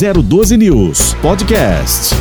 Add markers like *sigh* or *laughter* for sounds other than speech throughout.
012 News Podcast.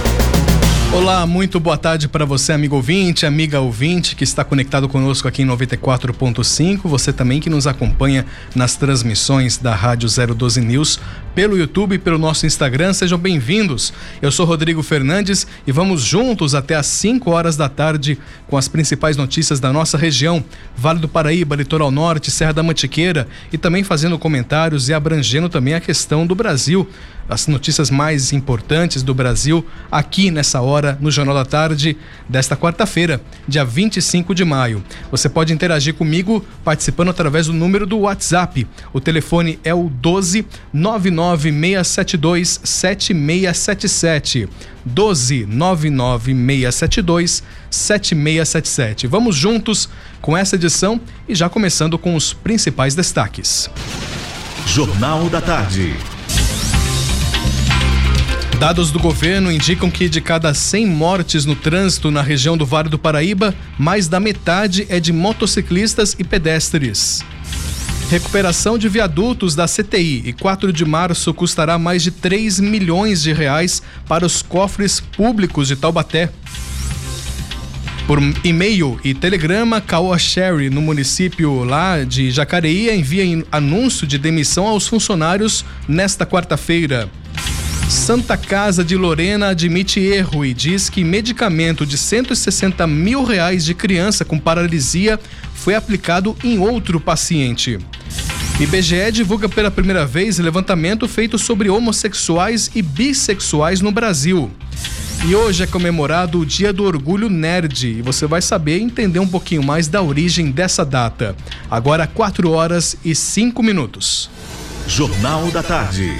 Olá, muito boa tarde para você, amigo ouvinte, amiga ouvinte que está conectado conosco aqui em 94.5. Você também que nos acompanha nas transmissões da Rádio 012 News pelo YouTube e pelo nosso Instagram. Sejam bem-vindos. Eu sou Rodrigo Fernandes e vamos juntos até às 5 horas da tarde com as principais notícias da nossa região, Vale do Paraíba, Litoral Norte, Serra da Mantiqueira e também fazendo comentários e abrangendo também a questão do Brasil as notícias mais importantes do Brasil aqui nessa hora no Jornal da Tarde desta quarta-feira, dia 25 de maio. Você pode interagir comigo participando através do número do WhatsApp. O telefone é o 12 99672 7677. 12 99672 7677. Vamos juntos com essa edição e já começando com os principais destaques. Jornal da Tarde. Dados do governo indicam que de cada 100 mortes no trânsito na região do Vale do Paraíba, mais da metade é de motociclistas e pedestres. Recuperação de viadutos da CTI e 4 de março custará mais de 3 milhões de reais para os cofres públicos de Taubaté. Por e-mail e telegrama, Caoa Sherry, no município lá de Jacareí, envia anúncio de demissão aos funcionários nesta quarta-feira. Santa Casa de Lorena admite erro e diz que medicamento de 160 mil reais de criança com paralisia foi aplicado em outro paciente. IBGE divulga pela primeira vez levantamento feito sobre homossexuais e bissexuais no Brasil. E hoje é comemorado o Dia do Orgulho Nerd e você vai saber entender um pouquinho mais da origem dessa data. Agora 4 horas e 5 minutos. Jornal da Tarde.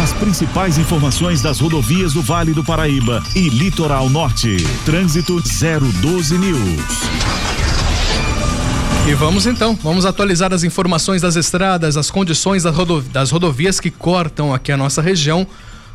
As principais informações das rodovias do Vale do Paraíba e Litoral Norte. Trânsito 012 News. E vamos então, vamos atualizar as informações das estradas, as condições das rodovias que cortam aqui a nossa região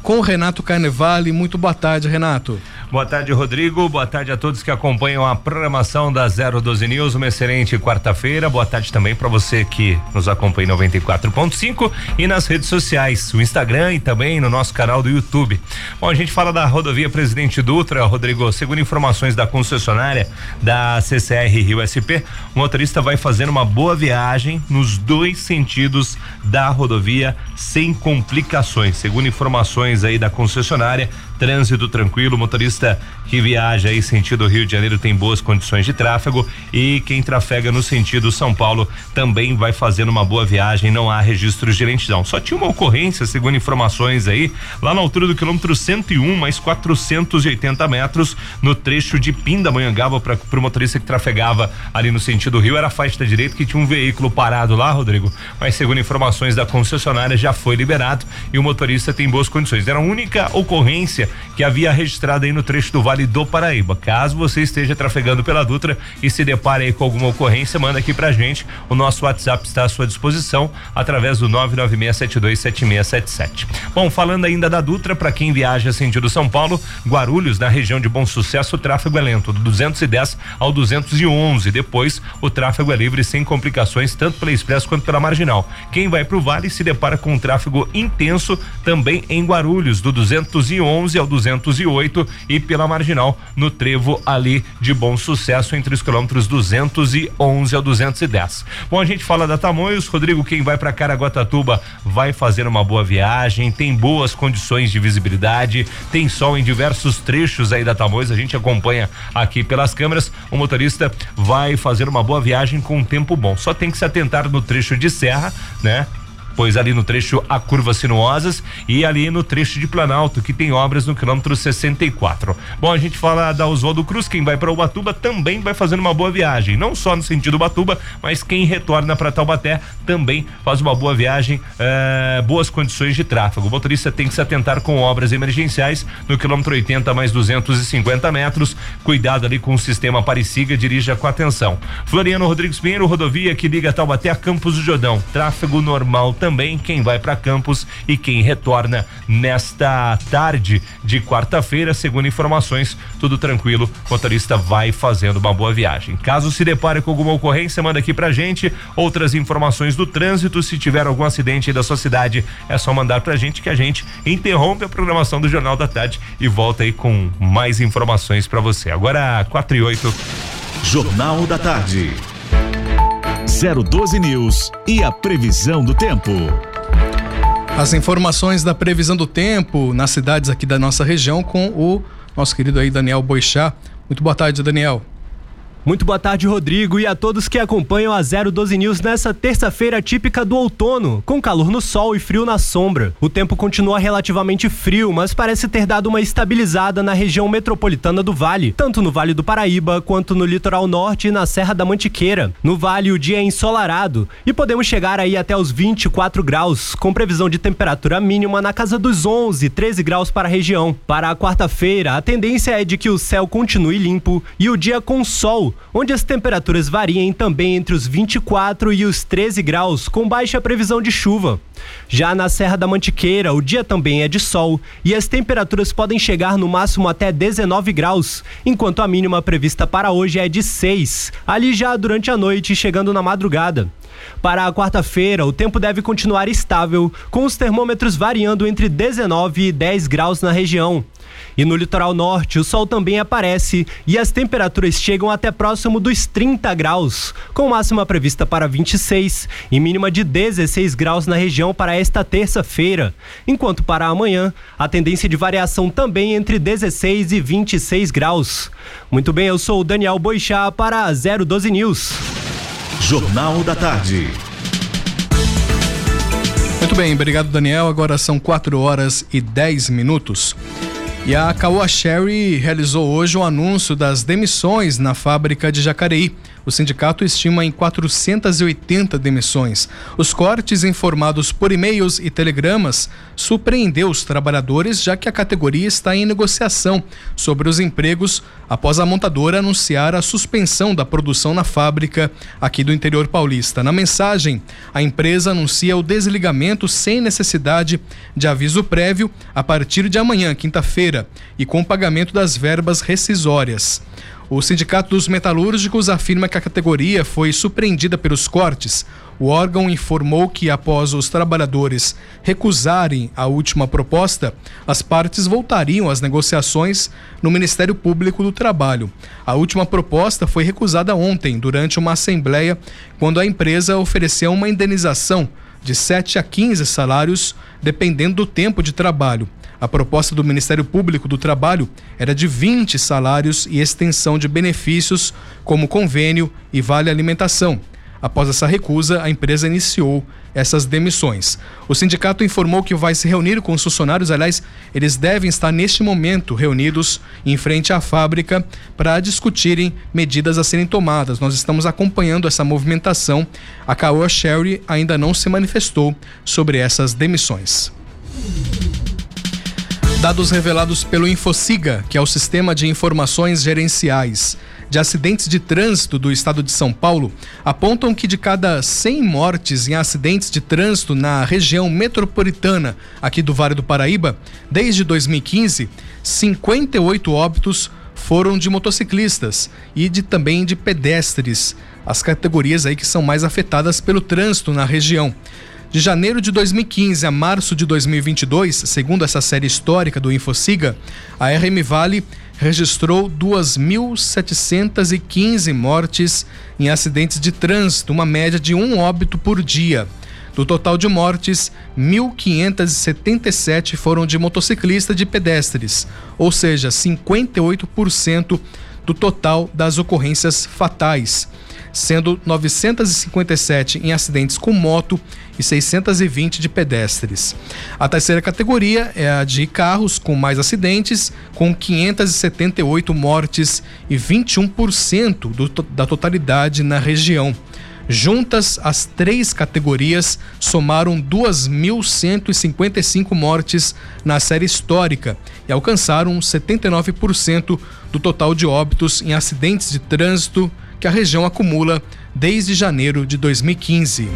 com o Renato Carnevale. Muito boa tarde, Renato. Boa tarde, Rodrigo. Boa tarde a todos que acompanham a programação da 012 News. Uma excelente quarta-feira. Boa tarde também para você que nos acompanha em 94.5 e nas redes sociais, o Instagram e também no nosso canal do YouTube. Bom, a gente fala da rodovia Presidente Dutra, Rodrigo. Segundo informações da concessionária da CCR Rio SP, o motorista vai fazer uma boa viagem nos dois sentidos da rodovia sem complicações. Segundo informações aí da concessionária, trânsito tranquilo, motorista que viaja aí sentido Rio de Janeiro tem boas condições de tráfego e quem trafega no sentido São Paulo também vai fazendo uma boa viagem, não há registros de lentidão. Só tinha uma ocorrência, segundo informações aí, lá na altura do quilômetro 101, mais 480 metros, no trecho de Pindamonhangaba para o motorista que trafegava ali no sentido Rio, era a faixa da direita que tinha um veículo parado lá, Rodrigo, mas segundo informações da concessionária já foi liberado e o motorista tem boas condições. Era a única ocorrência que havia registrado aí no trecho do Vale do Paraíba. Caso você esteja trafegando pela Dutra e se depare aí com alguma ocorrência, manda aqui pra gente. O nosso WhatsApp está à sua disposição através do 996727677. Bom, falando ainda da Dutra, para quem viaja sentido São Paulo, Guarulhos, na região de Bom Sucesso, o tráfego é lento, do 210 ao 211. Depois, o tráfego é livre sem complicações, tanto pela Expresso quanto pela Marginal. Quem vai para o Vale se depara com um tráfego intenso também em Guarulhos, do 211 211 ao 208 e pela marginal no trevo ali de bom sucesso entre os quilômetros 211 ao 210. Bom, a gente fala da Tamoios, Rodrigo, quem vai para Caraguatatuba vai fazer uma boa viagem, tem boas condições de visibilidade, tem sol em diversos trechos aí da Tamoios, a gente acompanha aqui pelas câmeras. O motorista vai fazer uma boa viagem com um tempo bom. Só tem que se atentar no trecho de serra, né? Pois ali no trecho a curvas sinuosas e ali no trecho de Planalto, que tem obras no quilômetro 64. Bom, a gente fala da Oswaldo Cruz, quem vai para Ubatuba também vai fazendo uma boa viagem, não só no sentido Ubatuba, mas quem retorna para Taubaté também faz uma boa viagem, eh, boas condições de tráfego. O motorista tem que se atentar com obras emergenciais no quilômetro 80 mais 250 metros. Cuidado ali com o sistema Apareciga, dirija com atenção. Floriano Rodrigues Pinheiro, rodovia que liga Taubaté a Campos do Jordão. Tráfego normal também também quem vai para Campos e quem retorna nesta tarde de quarta-feira, segundo informações, tudo tranquilo. O motorista vai fazendo uma boa viagem. Caso se depare com alguma ocorrência, manda aqui pra gente outras informações do trânsito. Se tiver algum acidente aí da sua cidade, é só mandar pra gente que a gente interrompe a programação do Jornal da Tarde e volta aí com mais informações para você. Agora, 4 e 8. Jornal da Tarde. 012 News e a previsão do tempo. As informações da previsão do tempo nas cidades aqui da nossa região com o nosso querido aí Daniel Boixá. Muito boa tarde, Daniel. Muito boa tarde, Rodrigo, e a todos que acompanham a 012 News nessa terça-feira típica do outono, com calor no sol e frio na sombra. O tempo continua relativamente frio, mas parece ter dado uma estabilizada na região metropolitana do Vale, tanto no Vale do Paraíba quanto no litoral norte e na Serra da Mantiqueira. No Vale, o dia é ensolarado e podemos chegar aí até os 24 graus, com previsão de temperatura mínima na casa dos 11, 13 graus para a região. Para a quarta-feira, a tendência é de que o céu continue limpo e o dia com sol, onde as temperaturas variem também entre os 24 e os 13 graus, com baixa previsão de chuva. Já na Serra da Mantiqueira, o dia também é de sol e as temperaturas podem chegar no máximo até 19 graus, enquanto a mínima prevista para hoje é de 6, ali já durante a noite, chegando na madrugada. Para a quarta-feira, o tempo deve continuar estável, com os termômetros variando entre 19 e 10 graus na região. E no litoral norte, o sol também aparece e as temperaturas chegam até próximo dos 30 graus, com máxima prevista para 26 e mínima de 16 graus na região para esta terça-feira. Enquanto para amanhã, a tendência de variação também entre 16 e 26 graus. Muito bem, eu sou o Daniel Boixá para 012 News. Jornal da Tarde. Muito bem, obrigado Daniel. Agora são 4 horas e 10 minutos. E a Caoa Sherry realizou hoje o anúncio das demissões na fábrica de Jacareí. O sindicato estima em 480 demissões. Os cortes informados por e-mails e telegramas surpreendeu os trabalhadores, já que a categoria está em negociação sobre os empregos após a montadora anunciar a suspensão da produção na fábrica aqui do interior paulista. Na mensagem, a empresa anuncia o desligamento sem necessidade de aviso prévio a partir de amanhã, quinta-feira, e com pagamento das verbas rescisórias. O Sindicato dos Metalúrgicos afirma que a categoria foi surpreendida pelos cortes. O órgão informou que, após os trabalhadores recusarem a última proposta, as partes voltariam às negociações no Ministério Público do Trabalho. A última proposta foi recusada ontem, durante uma assembleia, quando a empresa ofereceu uma indenização de 7 a 15 salários, dependendo do tempo de trabalho. A proposta do Ministério Público do Trabalho era de 20 salários e extensão de benefícios, como convênio e vale alimentação. Após essa recusa, a empresa iniciou essas demissões. O sindicato informou que vai se reunir com os funcionários, aliás, eles devem estar neste momento reunidos em frente à fábrica para discutirem medidas a serem tomadas. Nós estamos acompanhando essa movimentação. A Caoa Sherry ainda não se manifestou sobre essas demissões. Dados revelados pelo Infociga, que é o Sistema de Informações Gerenciais de Acidentes de Trânsito do Estado de São Paulo, apontam que de cada 100 mortes em acidentes de trânsito na região metropolitana aqui do Vale do Paraíba, desde 2015, 58 óbitos foram de motociclistas e de também de pedestres, as categorias aí que são mais afetadas pelo trânsito na região. De janeiro de 2015 a março de 2022, segundo essa série histórica do Infociga, a RM Vale registrou 2.715 mortes em acidentes de trânsito, uma média de um óbito por dia. Do total de mortes, 1.577 foram de motociclista e de pedestres, ou seja, 58% do total das ocorrências fatais sendo 957 em acidentes com moto e 620 de pedestres. A terceira categoria é a de carros com mais acidentes, com 578 mortes e 21% do, da totalidade na região. Juntas, as três categorias somaram 2.155 mortes na série histórica e alcançaram 79% do total de óbitos em acidentes de trânsito que a região acumula desde janeiro de 2015.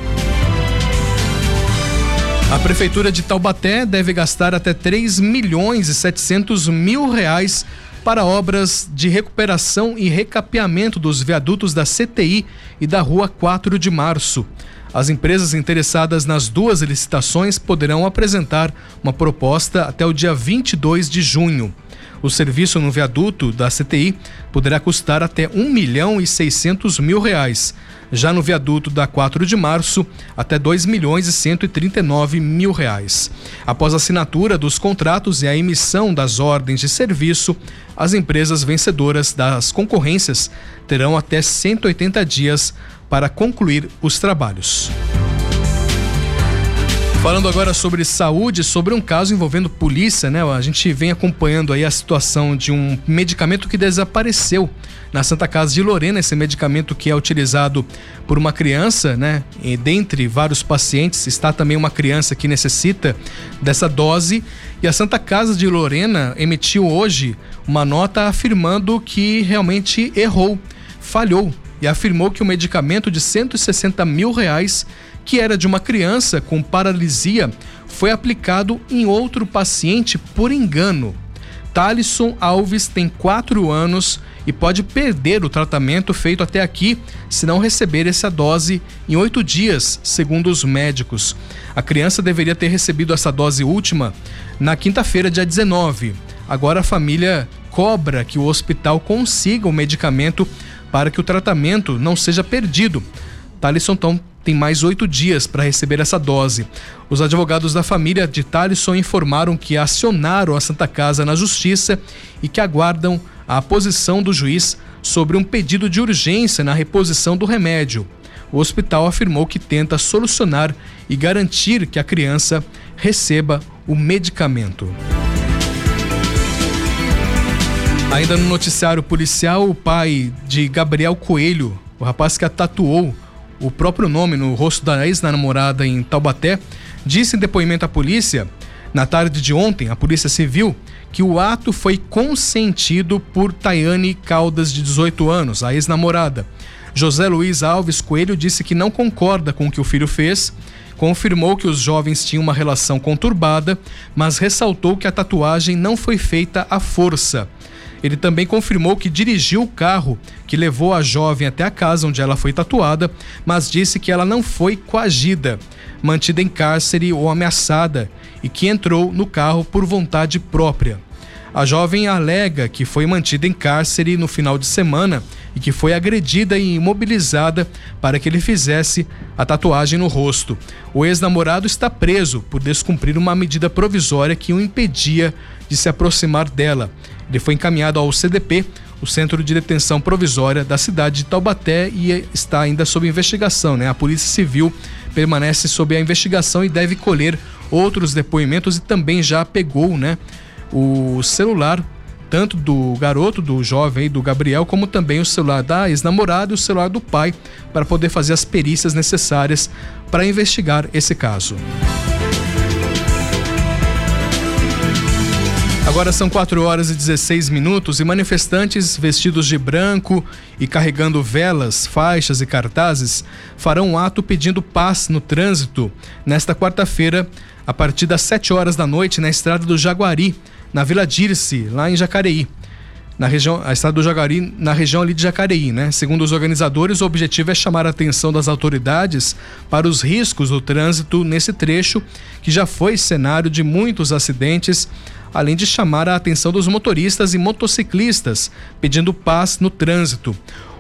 A Prefeitura de Taubaté deve gastar até 3 milhões e 700 mil reais para obras de recuperação e recapeamento dos viadutos da CTI e da Rua 4 de Março. As empresas interessadas nas duas licitações poderão apresentar uma proposta até o dia 22 de junho. O serviço no viaduto da CTI poderá custar até 1 milhão e 600 mil reais. Já no viaduto da 4 de março, até 2 milhões e 139 mil reais. Após a assinatura dos contratos e a emissão das ordens de serviço, as empresas vencedoras das concorrências terão até 180 dias para concluir os trabalhos. Falando agora sobre saúde, sobre um caso envolvendo polícia, né? A gente vem acompanhando aí a situação de um medicamento que desapareceu na Santa Casa de Lorena, esse medicamento que é utilizado por uma criança, né? E dentre vários pacientes está também uma criança que necessita dessa dose. E a Santa Casa de Lorena emitiu hoje uma nota afirmando que realmente errou, falhou e afirmou que o medicamento de 160 mil reais que era de uma criança com paralisia, foi aplicado em outro paciente por engano. Talisson Alves tem 4 anos e pode perder o tratamento feito até aqui se não receber essa dose em oito dias, segundo os médicos. A criança deveria ter recebido essa dose última na quinta-feira, dia 19. Agora a família cobra que o hospital consiga o medicamento para que o tratamento não seja perdido. Talisson então tem mais oito dias para receber essa dose. Os advogados da família de Talisson informaram que acionaram a Santa Casa na Justiça e que aguardam a posição do juiz sobre um pedido de urgência na reposição do remédio. O hospital afirmou que tenta solucionar e garantir que a criança receba o medicamento. Ainda no noticiário policial, o pai de Gabriel Coelho, o rapaz que a tatuou o próprio nome no rosto da ex-namorada em Taubaté, disse em depoimento à polícia, na tarde de ontem, a Polícia Civil, que o ato foi consentido por Tayane Caldas, de 18 anos, a ex-namorada. José Luiz Alves Coelho disse que não concorda com o que o filho fez, confirmou que os jovens tinham uma relação conturbada, mas ressaltou que a tatuagem não foi feita à força. Ele também confirmou que dirigiu o carro que levou a jovem até a casa onde ela foi tatuada, mas disse que ela não foi coagida, mantida em cárcere ou ameaçada e que entrou no carro por vontade própria. A jovem alega que foi mantida em cárcere no final de semana e que foi agredida e imobilizada para que ele fizesse a tatuagem no rosto. O ex-namorado está preso por descumprir uma medida provisória que o impedia de se aproximar dela. Ele foi encaminhado ao CDP, o Centro de Detenção Provisória da cidade de Taubaté, e está ainda sob investigação. Né? A Polícia Civil permanece sob a investigação e deve colher outros depoimentos e também já pegou né, o celular tanto do garoto, do jovem, do Gabriel, como também o celular da ex-namorada e o celular do pai, para poder fazer as perícias necessárias para investigar esse caso. Agora são 4 horas e 16 minutos e manifestantes vestidos de branco e carregando velas, faixas e cartazes farão um ato pedindo paz no trânsito nesta quarta-feira, a partir das 7 horas da noite, na estrada do Jaguari, na Vila Dirce, lá em Jacareí. Na região, a estrada do Jaguari, na região ali de Jacareí, né? Segundo os organizadores, o objetivo é chamar a atenção das autoridades para os riscos do trânsito nesse trecho, que já foi cenário de muitos acidentes além de chamar a atenção dos motoristas e motociclistas, pedindo paz no trânsito.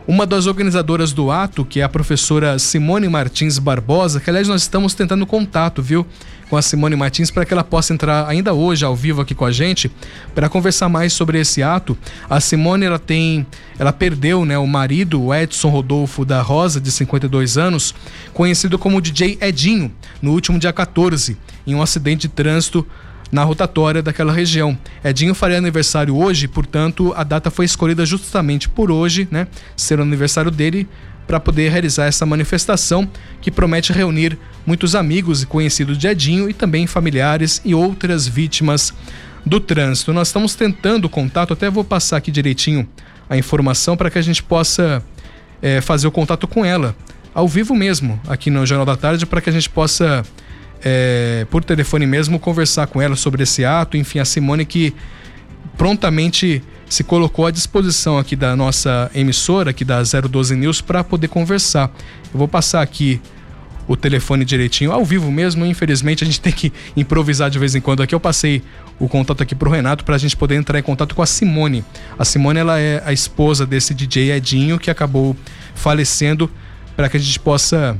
Uma das organizadoras do ato, que é a professora Simone Martins Barbosa, que aliás nós estamos tentando contato, viu, com a Simone Martins para que ela possa entrar ainda hoje ao vivo aqui com a gente para conversar mais sobre esse ato. A Simone ela tem, ela perdeu, né, o marido, o Edson Rodolfo da Rosa, de 52 anos, conhecido como DJ Edinho, no último dia 14, em um acidente de trânsito na rotatória daquela região. Edinho faria aniversário hoje, portanto, a data foi escolhida justamente por hoje, né, ser o aniversário dele, para poder realizar essa manifestação que promete reunir muitos amigos e conhecidos de Edinho e também familiares e outras vítimas do trânsito. Nós estamos tentando contato, até vou passar aqui direitinho a informação para que a gente possa é, fazer o contato com ela, ao vivo mesmo, aqui no Jornal da Tarde, para que a gente possa é, por telefone mesmo, conversar com ela sobre esse ato. Enfim, a Simone que prontamente se colocou à disposição aqui da nossa emissora, aqui da 012 News, para poder conversar. Eu vou passar aqui o telefone direitinho, ao vivo mesmo. Infelizmente, a gente tem que improvisar de vez em quando aqui. Eu passei o contato aqui pro Renato para a gente poder entrar em contato com a Simone. A Simone ela é a esposa desse DJ Edinho que acabou falecendo para que a gente possa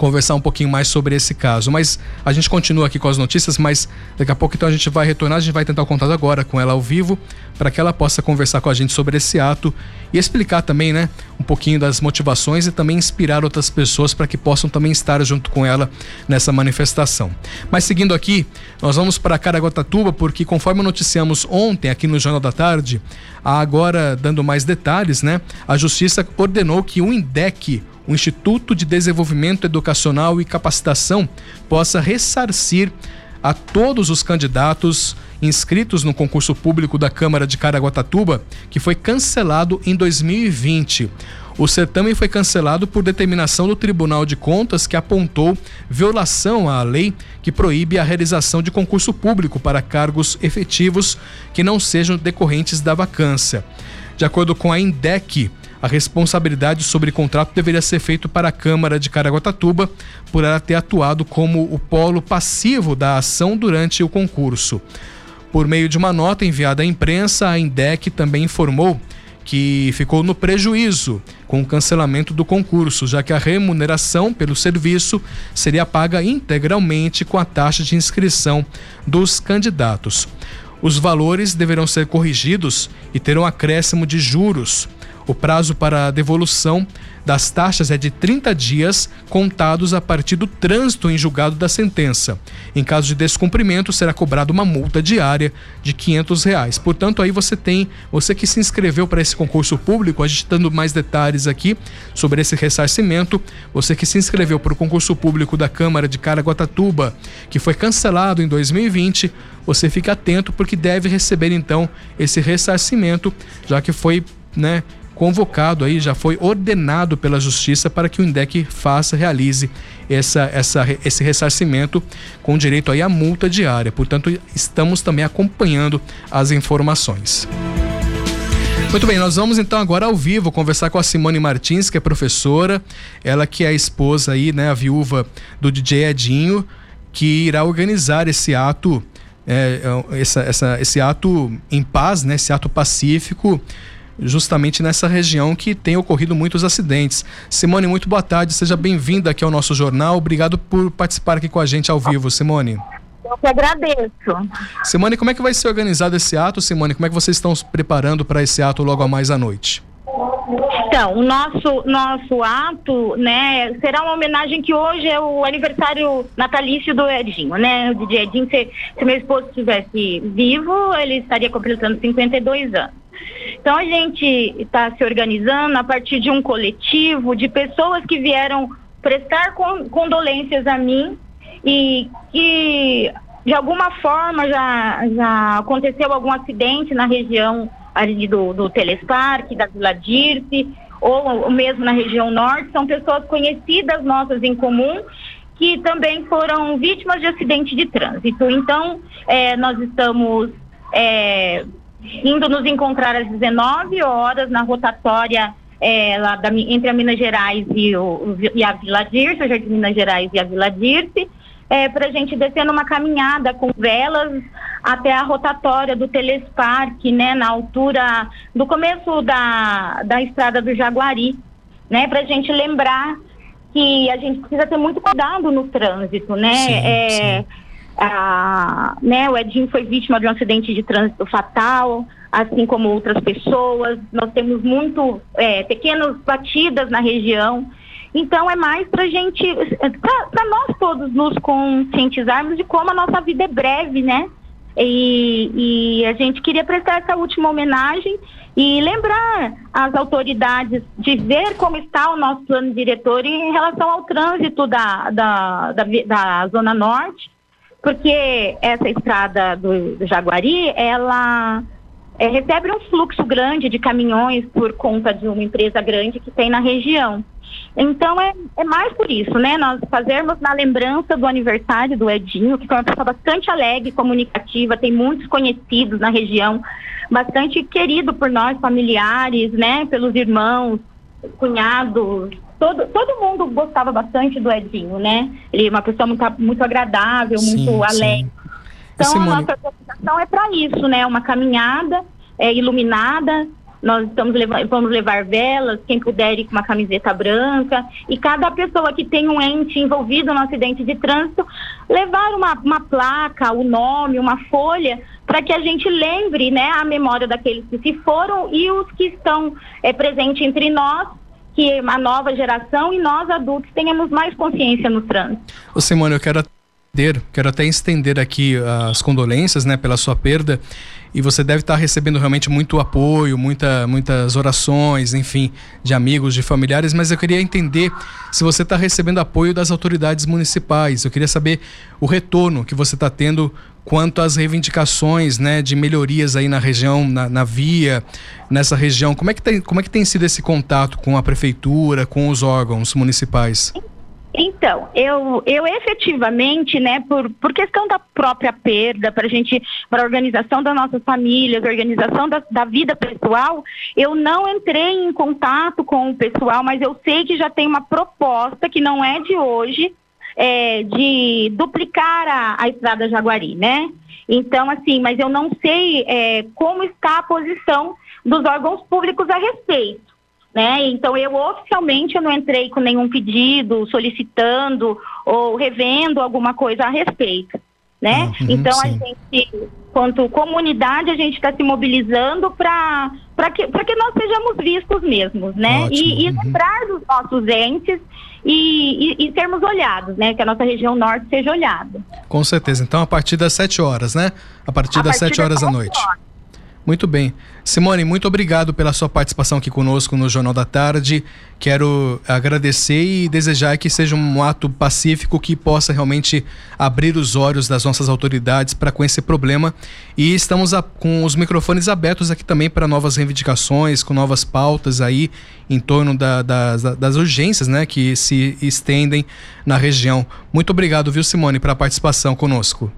conversar um pouquinho mais sobre esse caso. Mas a gente continua aqui com as notícias, mas daqui a pouco então a gente vai retornar, a gente vai tentar o contato agora com ela ao vivo, para que ela possa conversar com a gente sobre esse ato e explicar também, né, um pouquinho das motivações e também inspirar outras pessoas para que possam também estar junto com ela nessa manifestação. Mas seguindo aqui, nós vamos para Caraguatatuba, porque conforme noticiamos ontem aqui no Jornal da Tarde, agora dando mais detalhes, né, a justiça ordenou que o INDEC o Instituto de Desenvolvimento Educacional e Capacitação possa ressarcir a todos os candidatos inscritos no concurso público da Câmara de Caraguatatuba, que foi cancelado em 2020. O certame foi cancelado por determinação do Tribunal de Contas, que apontou violação à lei que proíbe a realização de concurso público para cargos efetivos que não sejam decorrentes da vacância. De acordo com a INDEC, a responsabilidade sobre contrato deveria ser feito para a Câmara de Caraguatatuba por ela ter atuado como o polo passivo da ação durante o concurso. Por meio de uma nota enviada à imprensa, a INDEC também informou que ficou no prejuízo com o cancelamento do concurso, já que a remuneração pelo serviço seria paga integralmente com a taxa de inscrição dos candidatos. Os valores deverão ser corrigidos e terão acréscimo de juros. O prazo para a devolução das taxas é de 30 dias, contados a partir do trânsito em julgado da sentença. Em caso de descumprimento, será cobrada uma multa diária de 500 reais. Portanto, aí você tem, você que se inscreveu para esse concurso público, a gente dando mais detalhes aqui sobre esse ressarcimento, você que se inscreveu para o concurso público da Câmara de Caraguatatuba, que foi cancelado em 2020, você fica atento porque deve receber então esse ressarcimento, já que foi né, convocado aí, já foi ordenado pela justiça para que o INDEC faça, realize essa, essa, esse ressarcimento com direito aí à multa diária. Portanto, estamos também acompanhando as informações. Muito bem, nós vamos então agora ao vivo conversar com a Simone Martins, que é professora, ela que é a esposa aí, né, a viúva do DJ Edinho, que irá organizar esse ato, é, é essa, essa, esse ato em paz, né, esse ato pacífico, justamente nessa região que tem ocorrido muitos acidentes. Simone, muito boa tarde, seja bem-vinda aqui ao nosso jornal. Obrigado por participar aqui com a gente ao vivo, Simone. Eu que agradeço. Simone, como é que vai ser organizado esse ato, Simone? Como é que vocês estão se preparando para esse ato logo a mais à noite? Então, o nosso, nosso ato, né, será uma homenagem que hoje é o aniversário natalício do Edinho, né? O DJ Edinho, se, se meu esposo estivesse vivo, ele estaria completando 52 anos. Então a gente está se organizando a partir de um coletivo de pessoas que vieram prestar condolências a mim e que de alguma forma já, já aconteceu algum acidente na região ali do, do Telesparque, da Vila Dirce, ou mesmo na região norte, são pessoas conhecidas nossas em comum que também foram vítimas de acidente de trânsito. Então, é, nós estamos é, indo nos encontrar às 19 horas na rotatória é, lá da, entre a Minas Gerais e, o, e a Vila Dirce, o Jardim Minas Gerais e a Vila Dirce, é, para a gente descer numa caminhada com velas até a rotatória do Telesparque, né, na altura do começo da, da estrada do Jaguari, né, para a gente lembrar que a gente precisa ter muito cuidado no trânsito, né? Sim, é, sim ah, né, o Edinho foi vítima de um acidente de trânsito fatal, assim como outras pessoas. Nós temos muito é, pequenas batidas na região. Então é mais para gente, para nós todos nos conscientizarmos de como a nossa vida é breve, né? E, e, a gente queria prestar essa última homenagem e lembrar as autoridades de ver como está o nosso plano diretor em relação ao trânsito da, da, da, da Zona Norte porque essa estrada do, Jaguari, ela é, recebe um fluxo grande de caminhões por conta de uma empresa grande que tem na região. Então é, é mais por isso, né? Nós fazermos na lembrança do aniversário do Edinho, que foi uma pessoa bastante alegre, comunicativa, tem muitos conhecidos na região, bastante querido por nós, familiares, né? Pelos irmãos, cunhados, todo, todo mundo gostava bastante do Edinho, né? Ele é uma pessoa muito, muito agradável, sim, muito alegre. Então, Simone... a nossa organização é para isso, né? Uma caminhada é, iluminada. Nós estamos levando, vamos levar velas, quem puder ir com uma camiseta branca. E cada pessoa que tem um ente envolvido no acidente de trânsito, levar uma, uma placa, o nome, uma folha, para que a gente lembre né, a memória daqueles que se foram e os que estão é, presentes entre nós que a nova geração e nós adultos tenhamos mais consciência no trânsito. Ô Simone, eu quero quero até estender aqui as condolências, né, pela sua perda. E você deve estar recebendo realmente muito apoio, muita, muitas orações, enfim, de amigos, de familiares. Mas eu queria entender se você está recebendo apoio das autoridades municipais. Eu queria saber o retorno que você está tendo quanto às reivindicações, né, de melhorias aí na região, na, na via, nessa região. Como é que tem, como é que tem sido esse contato com a prefeitura, com os órgãos municipais? Então, eu, eu efetivamente, né, por, por questão da própria perda, para a gente, para organização das nossas famílias, organização da, da vida pessoal, eu não entrei em contato com o pessoal, mas eu sei que já tem uma proposta que não é de hoje, é, de duplicar a, a estrada Jaguari, né? Então, assim, mas eu não sei é, como está a posição dos órgãos públicos a respeito. Né? Então eu oficialmente eu não entrei com nenhum pedido solicitando ou revendo alguma coisa a respeito, né? Uhum, então sim. a gente, quanto comunidade, a gente está se mobilizando para para que que nós sejamos vistos mesmos, né? E, e, uhum. lembrar dos nossos entes e, e, e, sermos olhados, né? Que a nossa região norte seja olhada. Com certeza. Então a partir das 7 horas, né? A partir a das partir 7 horas da noite. Horas. Muito bem. Simone, muito obrigado pela sua participação aqui conosco no Jornal da Tarde. Quero agradecer e desejar que seja um ato pacífico que possa realmente abrir os olhos das nossas autoridades para com esse problema. E estamos a, com os microfones abertos aqui também para novas reivindicações, com novas pautas aí em torno da, da, das urgências né, que se estendem na região. Muito obrigado, viu, Simone, pela participação conosco.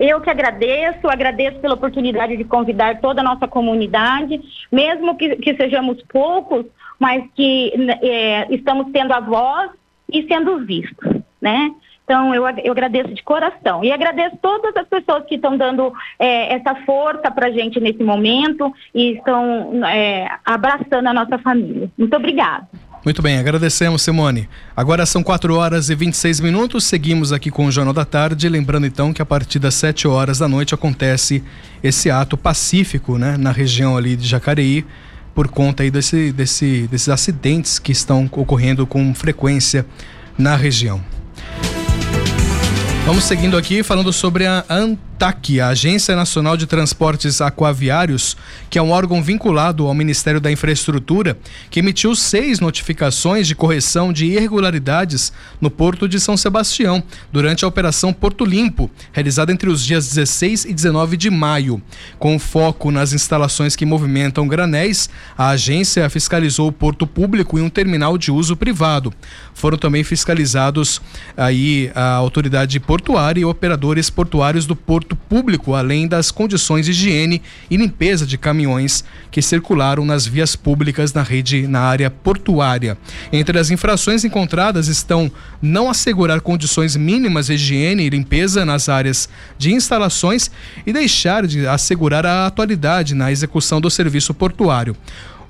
Eu que agradeço, agradeço pela oportunidade de convidar toda a nossa comunidade, mesmo que, que sejamos poucos, mas que é, estamos tendo a voz e sendo vistos, né? Então, eu, eu agradeço de coração. E agradeço todas as pessoas que estão dando é, essa força para a gente nesse momento e estão é, abraçando a nossa família. Muito obrigada. Muito bem, agradecemos, Simone. Agora são 4 horas e 26 minutos, seguimos aqui com o Jornal da Tarde. Lembrando então que a partir das 7 horas da noite acontece esse ato pacífico né, na região ali de Jacareí, por conta aí desse, desse, desses acidentes que estão ocorrendo com frequência na região. Vamos seguindo aqui falando sobre a ANTAC, a Agência Nacional de Transportes Aquaviários, que é um órgão vinculado ao Ministério da Infraestrutura, que emitiu seis notificações de correção de irregularidades no Porto de São Sebastião, durante a Operação Porto Limpo, realizada entre os dias 16 e 19 de maio. Com foco nas instalações que movimentam granéis, a agência fiscalizou o porto público e um terminal de uso privado. Foram também fiscalizados aí a autoridade portuária e operadores portuários do porto público, além das condições de higiene e limpeza de caminhões que circularam nas vias públicas na rede na área portuária. Entre as infrações encontradas estão não assegurar condições mínimas de higiene e limpeza nas áreas de instalações e deixar de assegurar a atualidade na execução do serviço portuário.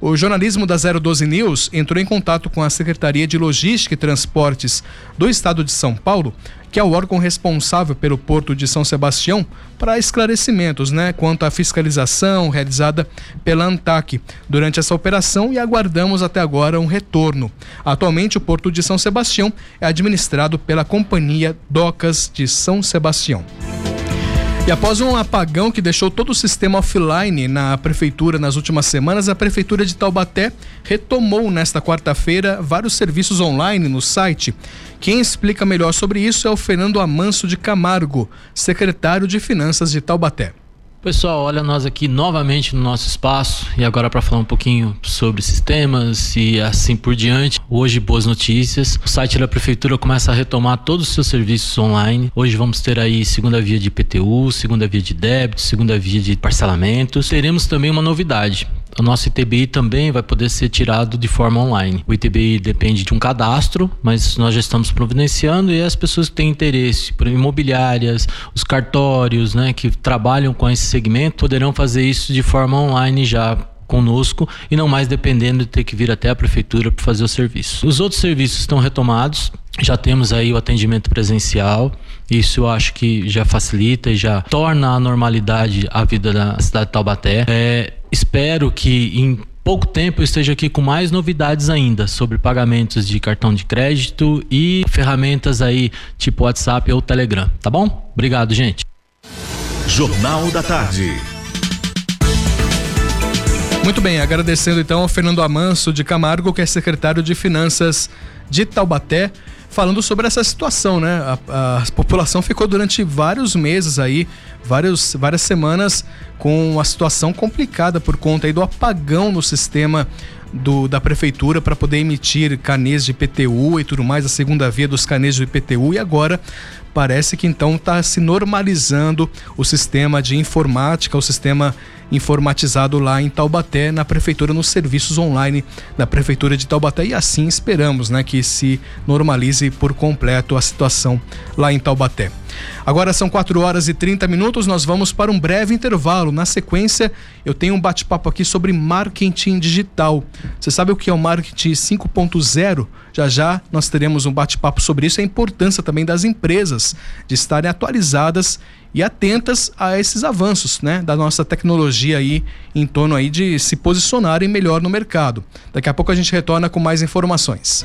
O jornalismo da 012 News entrou em contato com a Secretaria de Logística e Transportes do Estado de São Paulo, que é o órgão responsável pelo Porto de São Sebastião, para esclarecimentos né, quanto à fiscalização realizada pela ANTAC durante essa operação e aguardamos até agora um retorno. Atualmente, o Porto de São Sebastião é administrado pela Companhia Docas de São Sebastião. E após um apagão que deixou todo o sistema offline na prefeitura nas últimas semanas, a prefeitura de Taubaté retomou nesta quarta-feira vários serviços online no site. Quem explica melhor sobre isso é o Fernando Amanso de Camargo, secretário de Finanças de Taubaté. Pessoal, olha nós aqui novamente no nosso espaço e agora para falar um pouquinho sobre sistemas e assim por diante. Hoje boas notícias. O site da prefeitura começa a retomar todos os seus serviços online. Hoje vamos ter aí segunda via de IPTU, segunda via de débito, segunda via de parcelamentos. Teremos também uma novidade o nosso ITBI também vai poder ser tirado de forma online. O ITBI depende de um cadastro, mas nós já estamos providenciando e as pessoas que têm interesse, por imobiliárias, os cartórios, né, que trabalham com esse segmento, poderão fazer isso de forma online já conosco e não mais dependendo de ter que vir até a prefeitura para fazer o serviço. Os outros serviços estão retomados, já temos aí o atendimento presencial. Isso eu acho que já facilita e já torna a normalidade a vida da cidade de Taubaté. É, espero que em pouco tempo eu esteja aqui com mais novidades ainda sobre pagamentos de cartão de crédito e ferramentas aí tipo WhatsApp ou Telegram, tá bom? Obrigado, gente. Jornal da Tarde. Muito bem, agradecendo então ao Fernando Amanso de Camargo, que é secretário de Finanças de Taubaté falando sobre essa situação, né? A, a, população ficou durante vários meses aí, vários, várias semanas com uma situação complicada por conta aí do apagão no sistema do, da prefeitura para poder emitir canês de IPTU e tudo mais, a segunda via dos canês de IPTU e agora parece que então está se normalizando o sistema de informática, o sistema informatizado lá em Taubaté, na prefeitura, nos serviços online da prefeitura de Taubaté e assim esperamos, né, que se normalize por completo a situação lá em Taubaté. Agora são 4 horas e 30 minutos, nós vamos para um breve intervalo. Na sequência, eu tenho um bate-papo aqui sobre marketing digital. Você sabe o que é o marketing 5.0? Já já nós teremos um bate-papo sobre isso, a importância também das empresas de estarem atualizadas e atentas a esses avanços, né, da nossa tecnologia aí em torno aí de se posicionarem melhor no mercado. Daqui a pouco a gente retorna com mais informações.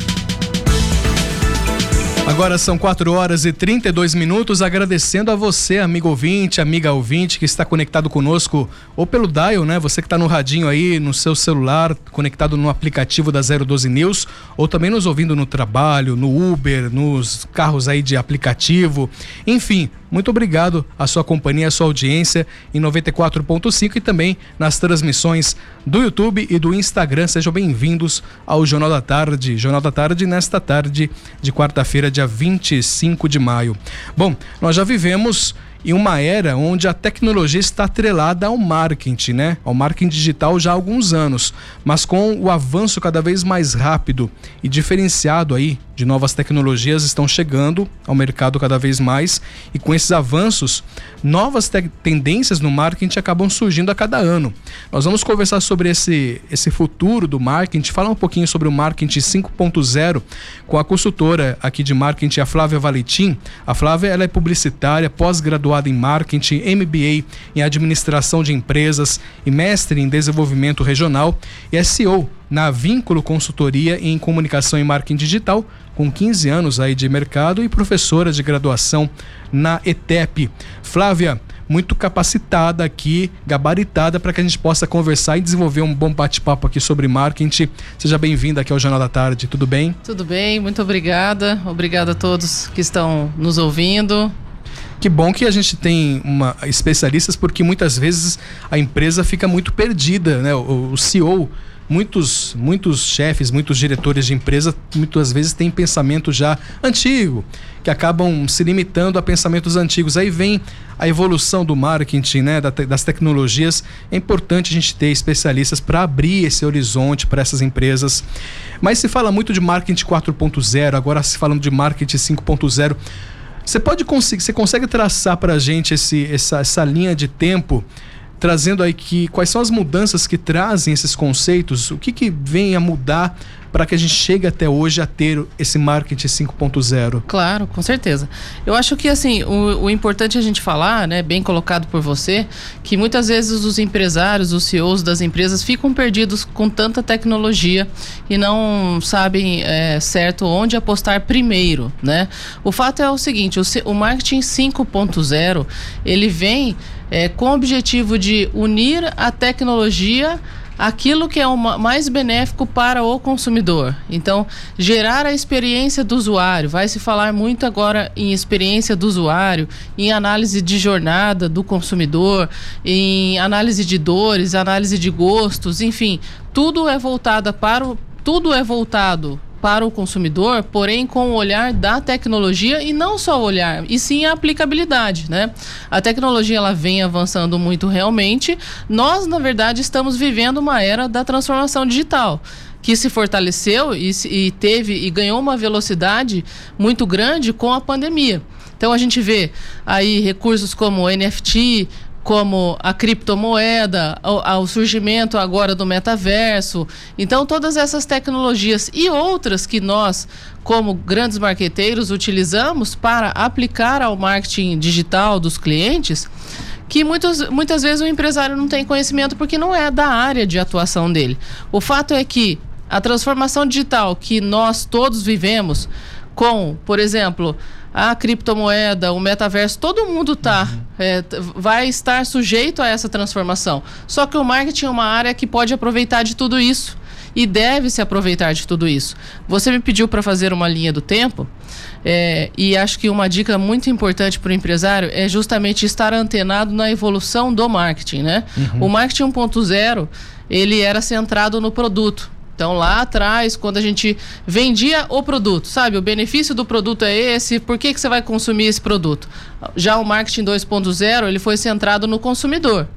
Agora são 4 horas e 32 minutos, agradecendo a você, amigo ouvinte, amiga ouvinte, que está conectado conosco, ou pelo dial, né? Você que está no radinho aí, no seu celular, conectado no aplicativo da 012 News, ou também nos ouvindo no trabalho, no Uber, nos carros aí de aplicativo. Enfim, muito obrigado a sua companhia, a sua audiência em 94.5 e também nas transmissões do YouTube e do Instagram. Sejam bem-vindos ao Jornal da Tarde. Jornal da Tarde nesta tarde de quarta-feira, dia 25 de maio. Bom, nós já vivemos em uma era onde a tecnologia está atrelada ao marketing, né? Ao marketing digital já há alguns anos, mas com o avanço cada vez mais rápido e diferenciado aí de novas tecnologias estão chegando ao mercado cada vez mais e com esses avanços, novas tendências no marketing acabam surgindo a cada ano. Nós vamos conversar sobre esse, esse futuro do marketing, falar um pouquinho sobre o marketing 5.0 com a consultora aqui de marketing, a Flávia Valentim. A Flávia ela é publicitária, pós-graduada em marketing, MBA em administração de empresas e mestre em desenvolvimento regional e SEO na Vínculo Consultoria em Comunicação e Marketing Digital, com 15 anos aí de mercado e professora de graduação na ETEP. Flávia, muito capacitada aqui, gabaritada para que a gente possa conversar e desenvolver um bom bate-papo aqui sobre marketing. Seja bem-vinda aqui ao Jornal da Tarde, tudo bem? Tudo bem, muito obrigada. Obrigada a todos que estão nos ouvindo. Que bom que a gente tem uma, especialistas, porque muitas vezes a empresa fica muito perdida, né? O, o CEO muitos, muitos chefes, muitos diretores de empresa, muitas vezes têm pensamento já antigo, que acabam se limitando a pensamentos antigos. Aí vem a evolução do marketing, né, das tecnologias. É importante a gente ter especialistas para abrir esse horizonte para essas empresas. Mas se fala muito de marketing 4.0, agora se falando de marketing 5.0. Você pode conseguir, você consegue traçar para a gente esse, essa, essa linha de tempo trazendo aí que quais são as mudanças que trazem esses conceitos, o que, que vem a mudar para que a gente chegue até hoje a ter esse marketing 5.0? Claro, com certeza. Eu acho que assim, o, o, importante é a gente falar, né, bem colocado por você, que muitas vezes os empresários, os CEOs das empresas ficam perdidos com tanta tecnologia e não sabem é, certo onde apostar primeiro, né? O fato é o seguinte, o, o marketing 5.0, ele vem é, com o objetivo de unir a tecnologia aquilo que é o mais benéfico para o consumidor. Então, gerar a experiência do usuário. Vai se falar muito agora em experiência do usuário, em análise de jornada do consumidor, em análise de dores, análise de gostos, enfim, tudo é voltado para o, tudo é voltado para o consumidor, porém com o olhar da tecnologia e não só o olhar, e sim a aplicabilidade, né? A tecnologia ela vem avançando muito realmente. Nós, na verdade, estamos vivendo uma era da transformação digital que se fortaleceu e, e teve e ganhou uma velocidade muito grande com a pandemia. Então a gente vê aí recursos como NFT, como a criptomoeda, ao, surgimento agora do metaverso. Então, todas essas tecnologias e outras que nós, como grandes marqueteiros, utilizamos para aplicar ao marketing digital dos clientes, que muitas vezes o empresário não tem conhecimento porque não é da área de atuação dele. O fato é que a transformação digital que nós todos vivemos, com, por exemplo, a criptomoeda, o metaverso, todo mundo tá, uhum. é, vai estar sujeito a essa transformação. Só que o marketing é uma área que pode aproveitar de tudo isso e deve se aproveitar de tudo isso. Você me pediu para fazer uma linha do tempo é, e acho que uma dica muito importante para o empresário é justamente estar antenado na evolução do marketing, né? Uhum. O marketing 1.0 ele era centrado no produto. Então lá atrás, quando a gente vendia o produto, sabe, o benefício do produto é esse, por que, que você vai consumir esse produto? Já o marketing 2.0, ele foi centrado no consumidor.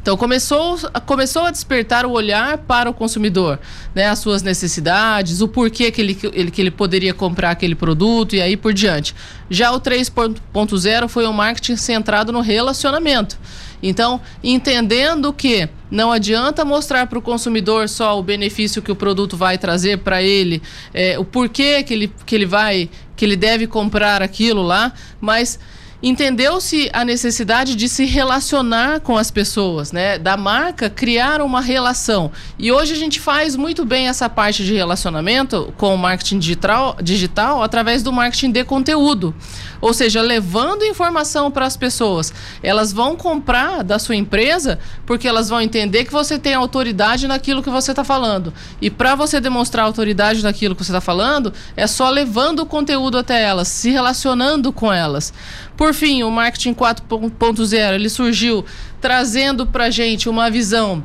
Então começou, começou a despertar o olhar para o consumidor, né, as suas necessidades, o porquê que ele, ele, que ele poderia comprar aquele produto e aí por diante. Já o 3.0 foi um marketing centrado no relacionamento. Então, entendendo que não adianta mostrar para o consumidor só o benefício que o produto vai trazer para ele, é, o porquê que ele, que ele vai, que ele deve comprar aquilo lá, mas entendeu-se a necessidade de se relacionar com as pessoas, né? Da marca criar uma relação. E hoje a gente faz muito bem essa parte de relacionamento com o marketing digital, digital através do marketing de conteúdo. Ou seja, levando informação para as pessoas. Elas vão comprar da sua empresa porque elas vão entender que você tem autoridade naquilo que você está falando. E para você demonstrar autoridade naquilo que você está falando, é só levando o conteúdo até elas, se relacionando com elas. Por fim, o marketing 4.0 ele surgiu trazendo para gente uma visão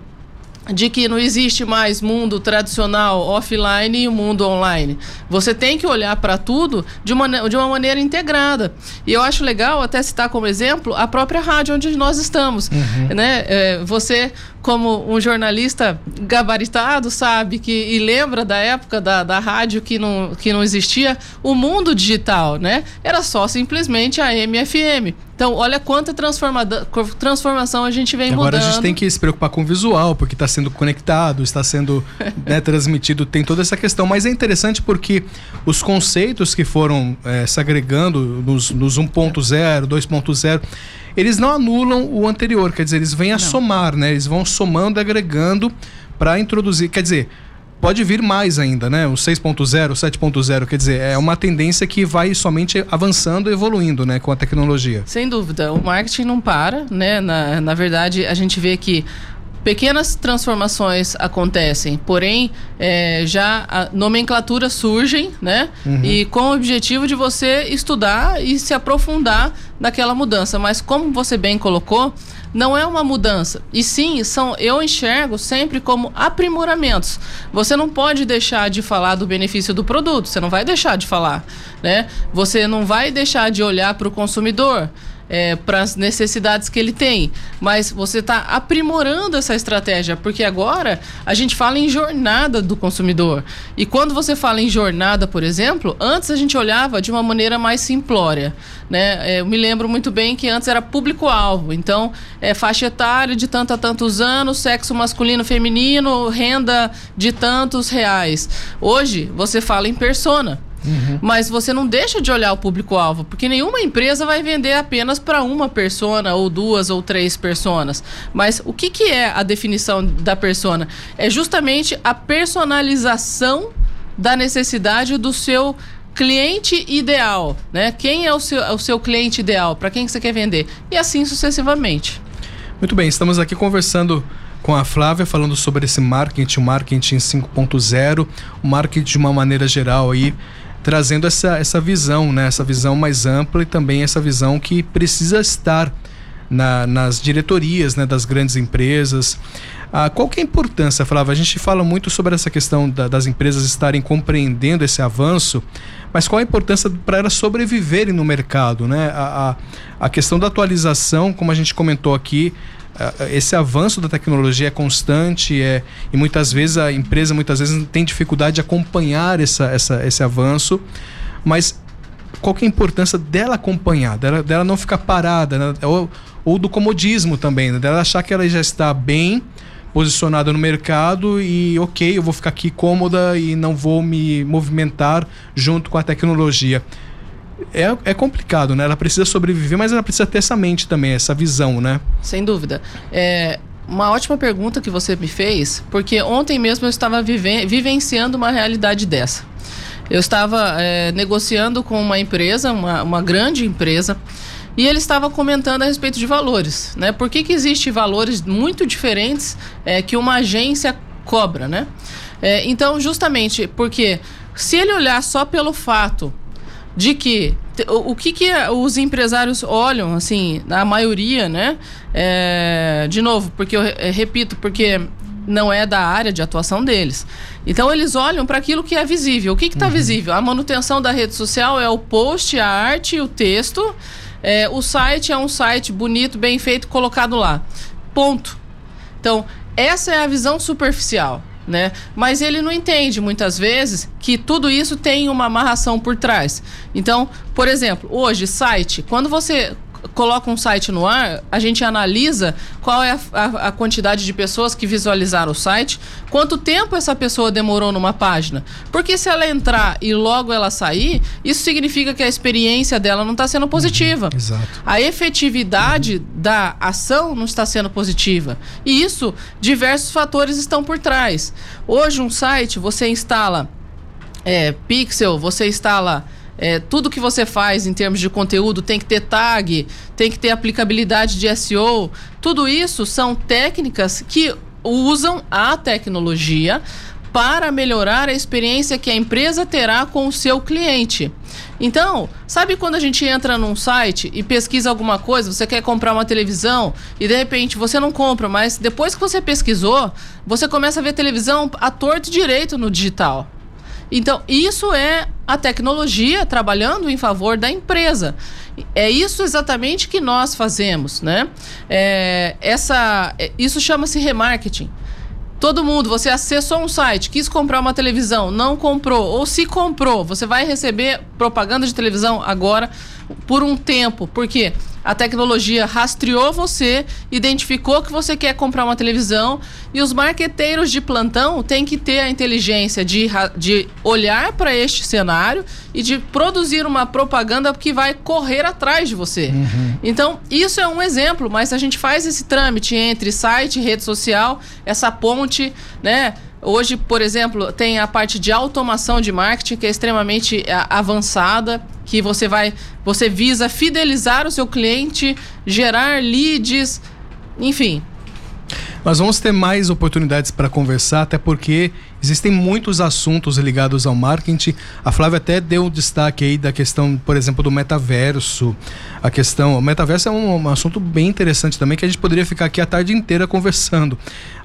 de que não existe mais mundo tradicional offline e mundo online. Você tem que olhar para tudo de uma, de uma maneira integrada. E eu acho legal até citar como exemplo a própria rádio onde nós estamos. Uhum. Né? É, você como um jornalista gabaritado, sabe, que, e lembra da época da, da rádio que não, que não existia, o mundo digital, né? Era só simplesmente a MFM. Então, olha quanta transformação a gente vem Agora mudando. Agora a gente tem que se preocupar com o visual, porque está sendo conectado, está sendo *laughs* né, transmitido, tem toda essa questão. Mas é interessante porque os conceitos que foram é, se agregando nos, nos 1.0, 2.0 eles não anulam o anterior, quer dizer, eles vêm a não. somar, né? Eles vão somando, agregando para introduzir, quer dizer, pode vir mais ainda, né? O 6.0, 7.0, quer dizer, é uma tendência que vai somente avançando, evoluindo, né, com a tecnologia. Sem dúvida, o marketing não para, né? Na, na verdade, a gente vê que pequenas transformações acontecem, porém é, já nomenclaturas surgem, né? Uhum. E com o objetivo de você estudar e se aprofundar naquela mudança. Mas como você bem colocou, não é uma mudança. E sim, são eu enxergo sempre como aprimoramentos. Você não pode deixar de falar do benefício do produto, você não vai deixar de falar, né? Você não vai deixar de olhar para o consumidor é, para as necessidades que ele tem. Mas você está aprimorando essa estratégia, porque agora a gente fala em jornada do consumidor. E quando você fala em jornada, por exemplo, antes a gente olhava de uma maneira mais simplória. Né? É, eu me lembro muito bem que antes era público-alvo. Então, é faixa etária de tanto a tantos anos, sexo masculino, feminino, renda de tantos reais. Hoje, você fala em persona. Uhum. Mas você não deixa de olhar o público-alvo, porque nenhuma empresa vai vender apenas para uma persona, ou duas, ou três personas. Mas o que, que é a definição da persona? É justamente a personalização da necessidade do seu cliente ideal, né? Quem é o seu, o seu cliente ideal? Para quem que você quer vender? E assim sucessivamente. Muito bem, estamos aqui conversando com a Flávia, falando sobre esse marketing, o marketing 5.0, o marketing de uma maneira geral aí, trazendo essa, essa visão, né? Essa visão mais ampla e também essa visão que precisa estar na, nas diretorias né, das grandes empresas. Ah, qual que é a importância, Flávia? A gente fala muito sobre essa questão da, das empresas estarem compreendendo esse avanço, mas qual a importância para elas sobreviverem no mercado? Né? A, a, a questão da atualização, como a gente comentou aqui, esse avanço da tecnologia é constante é, e muitas vezes a empresa muitas vezes tem dificuldade de acompanhar essa, essa, esse avanço, mas qual é a importância dela acompanhar, dela, dela não ficar parada, né? ou, ou do comodismo também, né? dela achar que ela já está bem posicionada no mercado e ok, eu vou ficar aqui cômoda e não vou me movimentar junto com a tecnologia. É, é complicado, né? Ela precisa sobreviver, mas ela precisa ter essa mente também, essa visão, né? Sem dúvida. É, uma ótima pergunta que você me fez, porque ontem mesmo eu estava vive vivenciando uma realidade dessa. Eu estava é, negociando com uma empresa, uma, uma grande empresa, e ele estava comentando a respeito de valores, né? Por que, que existe valores muito diferentes é, que uma agência cobra, né? É, então, justamente porque se ele olhar só pelo fato de que o, que, que os empresários olham, assim, a maioria, né? É, de novo, porque eu repito, porque não é da área de atuação deles. Então eles olham para aquilo que é visível. O que está uhum. visível? A manutenção da rede social é o post, a arte, o texto é, o site é um site bonito, bem feito, colocado lá. Ponto. Então, essa é a visão superficial. Né? Mas ele não entende muitas vezes que tudo isso tem uma amarração por trás. Então, por exemplo, hoje, site, quando você coloca um site no ar, a gente analisa qual é a, a, a, quantidade de pessoas que visualizaram o site, quanto tempo essa pessoa demorou numa página. Porque se ela entrar e logo ela sair, isso significa que a experiência dela não está sendo positiva. Uhum, exato. A efetividade da ação não está sendo positiva. E isso, diversos fatores estão por trás. Hoje, um site, você instala é, pixel, você instala é, tudo que você faz em termos de conteúdo tem que ter tag, tem que ter aplicabilidade de SEO. Tudo isso são técnicas que usam a tecnologia para melhorar a experiência que a empresa terá com o seu cliente. Então, sabe quando a gente entra num site e pesquisa alguma coisa, você quer comprar uma televisão e de repente você não compra, mas depois que você pesquisou, você começa a ver televisão a torto direito no digital. Então, isso é a tecnologia trabalhando em favor da empresa. É isso exatamente que nós fazemos, né? É, essa, é, isso chama-se remarketing. Todo mundo, você acessou um site, quis comprar uma televisão, não comprou, ou se comprou, você vai receber propaganda de televisão agora por um tempo. Por quê? Porque a tecnologia rastreou você, identificou que você quer comprar uma televisão e os marqueteiros de plantão têm que ter a inteligência de, de olhar para este cenário e de produzir uma propaganda que vai correr atrás de você. Uhum. Então, isso é um exemplo, mas a gente faz esse trâmite entre site e rede social, essa ponte, né? Hoje, por exemplo, tem a parte de automação de marketing que é extremamente é, avançada, que você vai, você visa fidelizar o seu cliente, gerar leads, enfim, nós vamos ter mais oportunidades para conversar, até porque existem muitos assuntos ligados ao marketing. A Flávia até deu destaque aí da questão, por exemplo, do metaverso. A questão, o metaverso é um, um assunto bem interessante também que a gente poderia ficar aqui a tarde inteira conversando.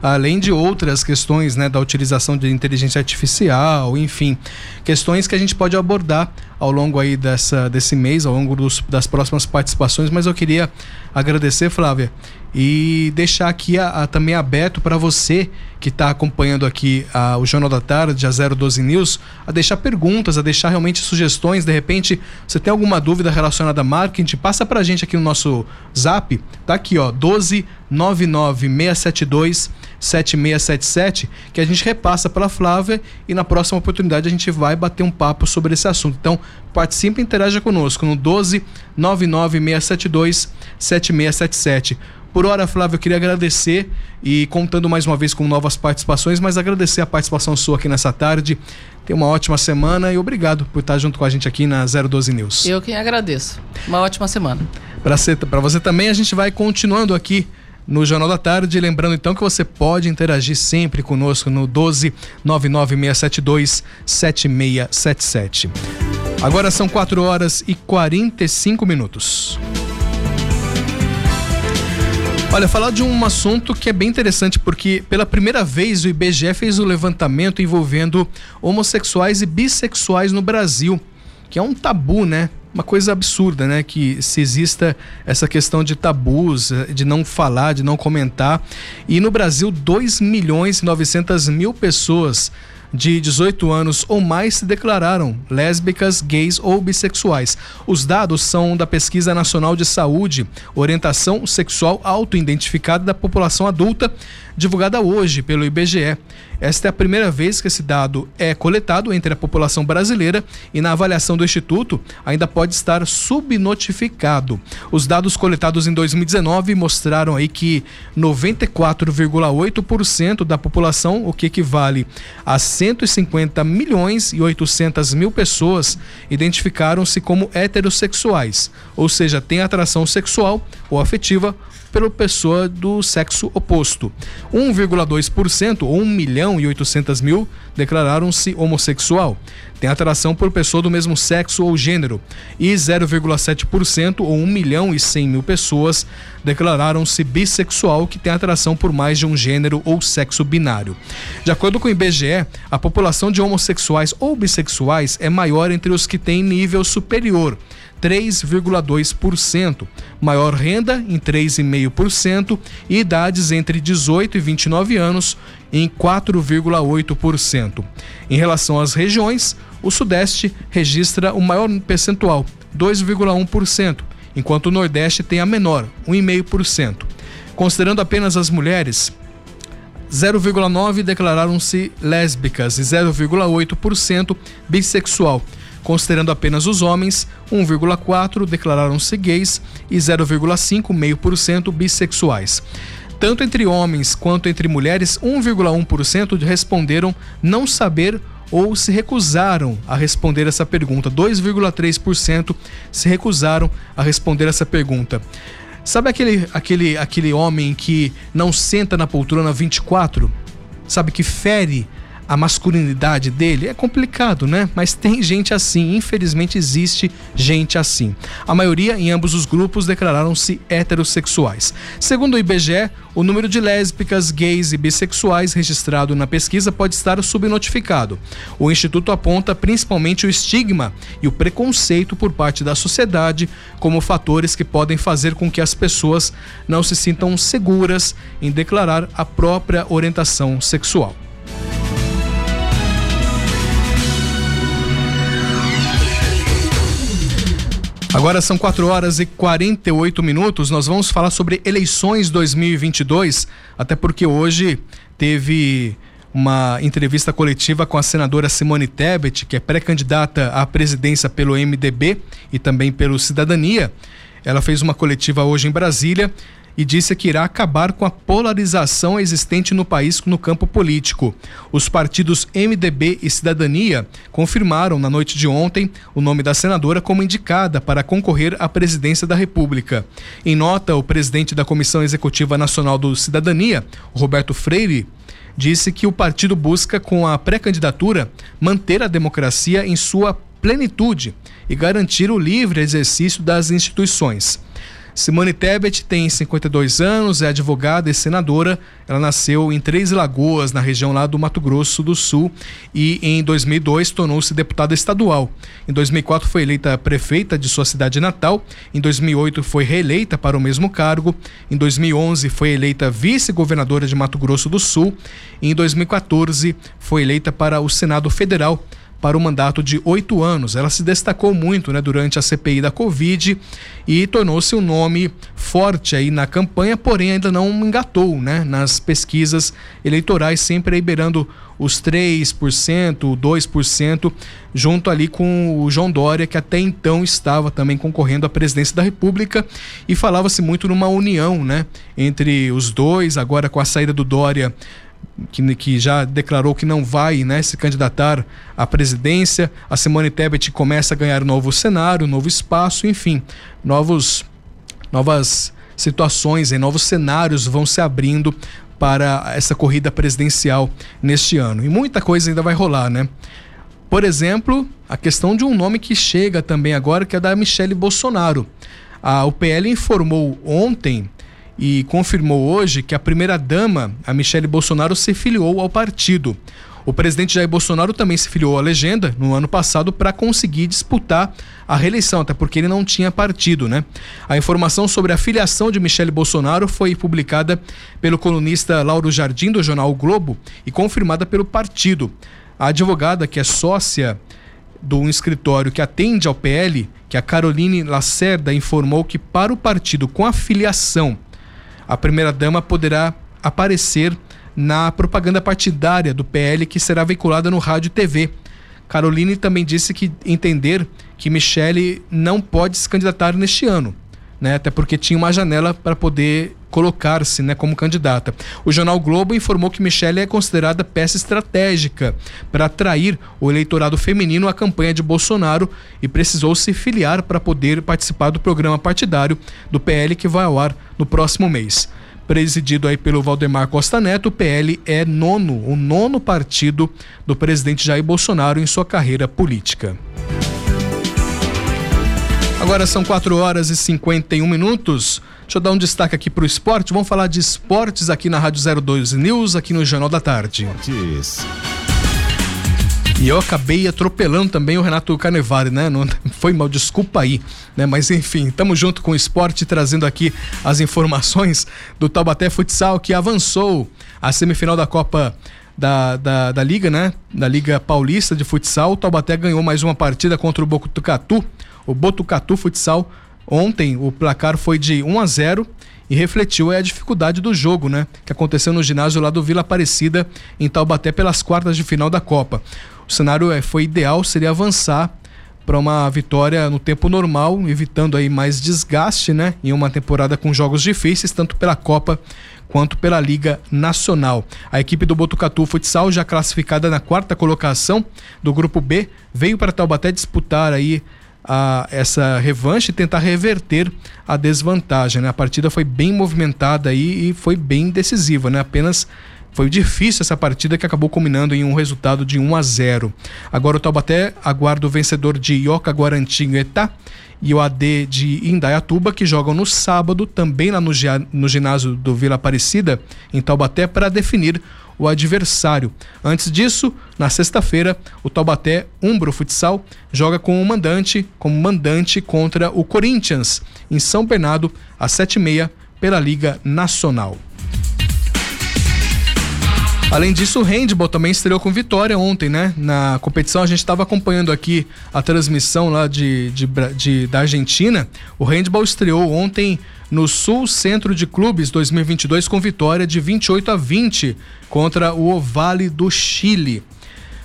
Além de outras questões, né, da utilização de inteligência artificial, enfim, questões que a gente pode abordar ao longo aí dessa, desse mês, ao longo dos, das próximas participações, mas eu queria agradecer, Flávia, e deixar aqui a, a, também aberto para você que está acompanhando aqui a, o Jornal da Tarde, a 012 News, a deixar perguntas, a deixar realmente sugestões. De repente, você tem alguma dúvida relacionada a marketing, passa para a gente aqui no nosso zap. Tá aqui, ó, 12 99672 7677, que a gente repassa para a Flávia e na próxima oportunidade a gente vai bater um papo sobre esse assunto. Então, participe e interaja conosco no 12 99672 7677. Por hora, Flávio, eu queria agradecer e contando mais uma vez com novas participações, mas agradecer a participação sua aqui nessa tarde. Tenha uma ótima semana e obrigado por estar junto com a gente aqui na 012 News. Eu quem agradeço. Uma ótima semana. Para você, também, a gente vai continuando aqui no Jornal da Tarde. Lembrando então que você pode interagir sempre conosco no 12 99672 7677. Agora são 4 horas e 45 minutos. Olha, falar de um assunto que é bem interessante, porque pela primeira vez o IBGE fez o um levantamento envolvendo homossexuais e bissexuais no Brasil, que é um tabu, né? Uma coisa absurda, né? Que se exista essa questão de tabus, de não falar, de não comentar. E no Brasil, 2 milhões e 900 mil pessoas de 18 anos ou mais se declararam lésbicas, gays ou bissexuais. Os dados são da Pesquisa Nacional de Saúde, Orientação Sexual Autoidentificada da População Adulta, divulgada hoje pelo IBGE. Esta é a primeira vez que esse dado é coletado entre a população brasileira e na avaliação do Instituto ainda pode estar subnotificado. Os dados coletados em 2019 mostraram aí que 94,8% da população, o que equivale a 150 milhões e 800 mil pessoas, identificaram-se como heterossexuais, ou seja, têm atração sexual ou afetiva pela pessoa do sexo oposto. 1,2% ou 1 milhão e 800 mil declararam-se homossexual. Tem atração por pessoa do mesmo sexo ou gênero. E 0,7% ou 1 milhão e 100 mil pessoas declararam-se bissexual, que tem atração por mais de um gênero ou sexo binário. De acordo com o IBGE, a população de homossexuais ou bissexuais é maior entre os que têm nível superior 3,2%, maior renda em 3,5% e idades entre 18 e 29 anos em 4,8%. Em relação às regiões, o Sudeste registra o maior percentual, 2,1%, enquanto o Nordeste tem a menor, 1,5%. Considerando apenas as mulheres, 0,9 declararam-se lésbicas e 0,8% bissexual Considerando apenas os homens, 1,4% declararam-se gays e 0,5% bissexuais. Tanto entre homens quanto entre mulheres, 1,1% responderam não saber ou se recusaram a responder essa pergunta. 2,3% se recusaram a responder essa pergunta. Sabe aquele, aquele, aquele homem que não senta na poltrona 24? Sabe que fere a masculinidade dele é complicado, né? Mas tem gente assim, infelizmente existe gente assim. A maioria em ambos os grupos declararam-se heterossexuais. Segundo o IBGE, o número de lésbicas, gays e bissexuais registrado na pesquisa pode estar subnotificado. O instituto aponta principalmente o estigma e o preconceito por parte da sociedade como fatores que podem fazer com que as pessoas não se sintam seguras em declarar a própria orientação sexual. Agora são 4 horas e 48 minutos. Nós vamos falar sobre eleições 2022, até porque hoje teve uma entrevista coletiva com a senadora Simone Tebet, que é pré-candidata à presidência pelo MDB e também pelo Cidadania. Ela fez uma coletiva hoje em Brasília e disse que irá acabar com a polarização existente no país no campo político. Os partidos MDB e Cidadania confirmaram na noite de ontem o nome da senadora como indicada para concorrer à presidência da República. Em nota, o presidente da Comissão Executiva Nacional do Cidadania, Roberto Freire, disse que o partido busca, com a pré-candidatura, manter a democracia em sua plenitude e garantir o livre exercício das instituições. Simone Tebet tem 52 anos, é advogada e senadora. Ela nasceu em Três Lagoas, na região lá do Mato Grosso do Sul, e em 2002 tornou-se deputada estadual. Em 2004 foi eleita prefeita de sua cidade natal. Em 2008 foi reeleita para o mesmo cargo. Em 2011 foi eleita vice-governadora de Mato Grosso do Sul. E em 2014 foi eleita para o Senado Federal para o mandato de oito anos. Ela se destacou muito né, durante a CPI da Covid e tornou-se um nome forte aí na campanha, porém ainda não engatou né, nas pesquisas eleitorais, sempre aí beirando os 3%, 2%, junto ali com o João Dória, que até então estava também concorrendo à presidência da República e falava-se muito numa união né, entre os dois, agora com a saída do Dória que, que, já declarou que não vai né, se candidatar à presidência. A Simone Tebet começa a ganhar um novo cenário, um novo espaço, enfim, novos, novas situações, em novos cenários vão se abrindo para essa corrida presidencial neste ano. E muita coisa ainda vai rolar, né? Por exemplo, a questão de um nome que chega também agora, que é da Michele Bolsonaro. A UPL informou ontem e confirmou hoje que a primeira-dama, a Michele Bolsonaro, se filiou ao partido. O presidente Jair Bolsonaro também se filiou à legenda no ano passado para conseguir disputar a reeleição, até porque ele não tinha partido, né? A informação sobre a filiação de Michele Bolsonaro foi publicada pelo colunista Lauro Jardim do jornal o Globo e confirmada pelo partido. A advogada que é sócia do escritório que atende ao PL, que é a Caroline Lacerda informou que para o partido com a filiação, a primeira-dama poderá aparecer na propaganda partidária do PL que será veiculada no rádio e TV. Caroline também disse que entender que Michele não pode se candidatar neste ano, né? Até porque tinha uma janela para poder colocar-se né, como candidata. O jornal Globo informou que Michele é considerada peça estratégica para atrair o eleitorado feminino à campanha de Bolsonaro e precisou se filiar para poder participar do programa partidário do PL que vai ao ar no próximo mês presidido aí pelo Valdemar Costa Neto, o PL é nono, o nono partido do presidente Jair Bolsonaro em sua carreira política. Agora são 4 horas e 51 minutos. Deixa eu dar um destaque aqui para o esporte. Vamos falar de esportes aqui na Rádio 02 News, aqui no Jornal da Tarde. Esportes. E eu acabei atropelando também o Renato Carnevale, né? Não, foi mal, desculpa aí, né? Mas enfim, estamos junto com o esporte, trazendo aqui as informações do Taubaté Futsal, que avançou a semifinal da Copa da, da, da Liga, né? Da Liga Paulista de Futsal. O Taubaté ganhou mais uma partida contra o Botucatu, o Botucatu Futsal. Ontem o placar foi de 1 a 0 e refletiu a dificuldade do jogo, né? Que aconteceu no ginásio lá do Vila Aparecida, em Taubaté, pelas quartas de final da Copa. O cenário é, foi ideal, seria avançar para uma vitória no tempo normal, evitando aí mais desgaste, né? Em uma temporada com jogos difíceis, tanto pela Copa quanto pela Liga Nacional. A equipe do Botucatu Futsal, já classificada na quarta colocação do grupo B, veio para Taubaté disputar aí a, essa revanche e tentar reverter a desvantagem. Né? A partida foi bem movimentada e foi bem decisiva, né? Apenas foi difícil essa partida que acabou culminando em um resultado de 1 a 0. Agora o Taubaté aguarda o vencedor de Ioca Guarantinguetá e o AD de Indaiatuba, que jogam no sábado, também lá no, no ginásio do Vila Aparecida, em Taubaté, para definir o adversário. Antes disso, na sexta-feira, o Taubaté Umbro Futsal joga com o mandante, como mandante contra o Corinthians, em São Bernardo, às sete e meia, pela Liga Nacional. Além disso, o handball também estreou com vitória ontem, né? Na competição, a gente estava acompanhando aqui a transmissão lá de, de, de, da Argentina. O handball estreou ontem no Sul Centro de Clubes 2022 com vitória de 28 a 20 contra o Ovale do Chile.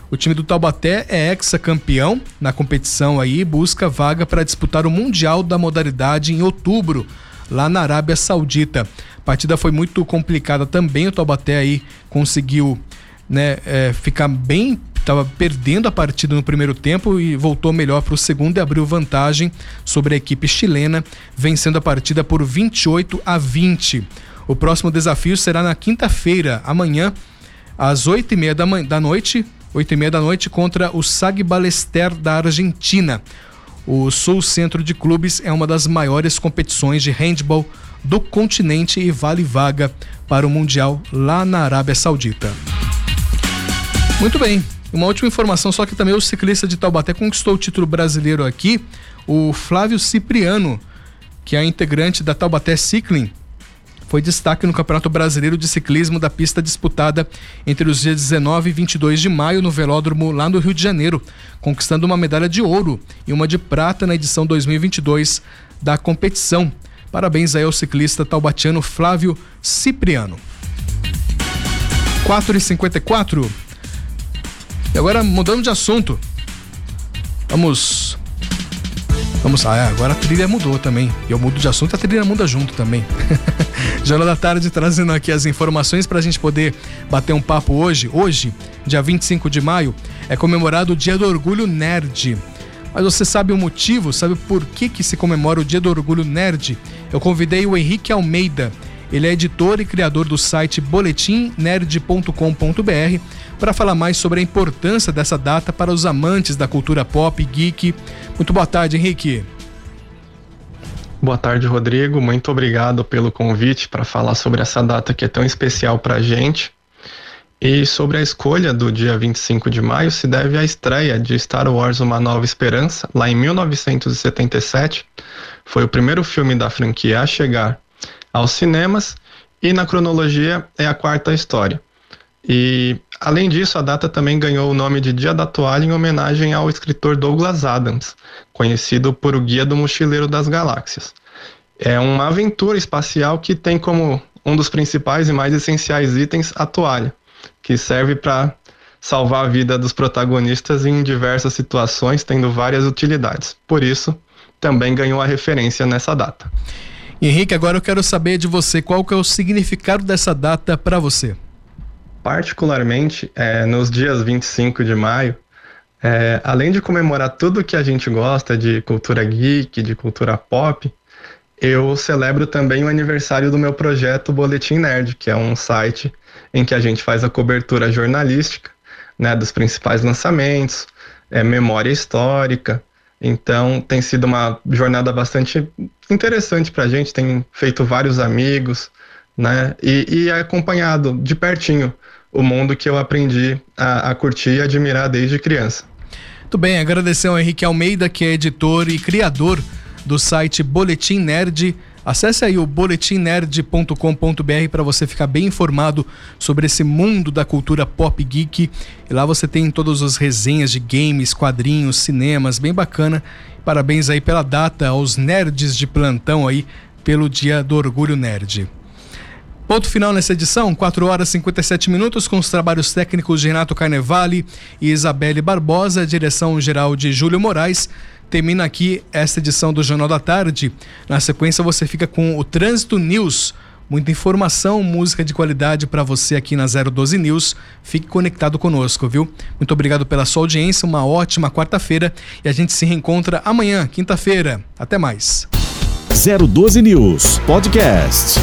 O time do Taubaté é ex-campeão na competição aí, busca vaga para disputar o Mundial da modalidade em outubro, lá na Arábia Saudita. A partida foi muito complicada também, o Taubaté aí conseguiu né, é, ficar bem estava perdendo a partida no primeiro tempo e voltou melhor para o segundo e abriu vantagem sobre a equipe chilena, vencendo a partida por 28 a 20. O próximo desafio será na quinta-feira, amanhã, às 8 e meia da, da noite, 8 e meia da noite, contra o Sag Balester da Argentina. O Sul Centro de Clubes é uma das maiores competições de handball do continente e vale vaga para o Mundial lá na Arábia Saudita. Muito bem. Uma última informação, só que também o ciclista de Taubaté conquistou o título brasileiro aqui, o Flávio Cipriano, que é integrante da Taubaté Cycling, foi destaque no Campeonato Brasileiro de Ciclismo da pista disputada entre os dias 19 e 22 de maio no Velódromo lá no Rio de Janeiro, conquistando uma medalha de ouro e uma de prata na edição 2022 da competição. Parabéns aí ao ciclista taubatiano Flávio Cipriano. 4 e 54 E agora mudando de assunto. Vamos Vamos, ah, é, agora a trilha mudou também. E eu mudo de assunto, a trilha muda junto também. *laughs* Jornal da Tarde trazendo aqui as informações para a gente poder bater um papo hoje. Hoje, dia 25 de maio, é comemorado o Dia do Orgulho Nerd. Mas você sabe o motivo? Sabe por que, que se comemora o Dia do Orgulho Nerd? Eu convidei o Henrique Almeida. Ele é editor e criador do site boletimnerd.com.br para falar mais sobre a importância dessa data para os amantes da cultura pop geek. Muito boa tarde, Henrique. Boa tarde, Rodrigo. Muito obrigado pelo convite para falar sobre essa data que é tão especial para a gente. E sobre a escolha do dia 25 de maio se deve à estreia de Star Wars Uma Nova Esperança, lá em 1977. Foi o primeiro filme da franquia a chegar aos cinemas e na cronologia é a quarta história. E além disso, a data também ganhou o nome de Dia da Toalha em homenagem ao escritor Douglas Adams, conhecido por o Guia do Mochileiro das Galáxias. É uma aventura espacial que tem como um dos principais e mais essenciais itens a toalha que serve para salvar a vida dos protagonistas em diversas situações, tendo várias utilidades. Por isso, também ganhou a referência nessa data. Henrique, agora eu quero saber de você qual que é o significado dessa data para você. Particularmente, é, nos dias 25 de maio, é, além de comemorar tudo que a gente gosta de cultura geek, de cultura pop, eu celebro também o aniversário do meu projeto Boletim Nerd, que é um site em que a gente faz a cobertura jornalística né, dos principais lançamentos, é, memória histórica. Então tem sido uma jornada bastante interessante para a gente, tem feito vários amigos, né? E, e acompanhado de pertinho o mundo que eu aprendi a, a curtir e admirar desde criança. Muito bem, agradecer ao Henrique Almeida, que é editor e criador do site Boletim Nerd. Acesse aí o boletimnerd.com.br para você ficar bem informado sobre esse mundo da cultura pop geek. E lá você tem todas as resenhas de games, quadrinhos, cinemas, bem bacana. Parabéns aí pela data aos nerds de plantão aí pelo Dia do Orgulho Nerd. Ponto final nessa edição, 4 horas e 57 minutos, com os trabalhos técnicos de Renato Carnevale e Isabelle Barbosa, direção geral de Júlio Moraes. Termina aqui esta edição do Jornal da Tarde. Na sequência, você fica com o Trânsito News. Muita informação, música de qualidade para você aqui na 012 News. Fique conectado conosco, viu? Muito obrigado pela sua audiência, uma ótima quarta-feira e a gente se reencontra amanhã, quinta-feira. Até mais. 012 News Podcast.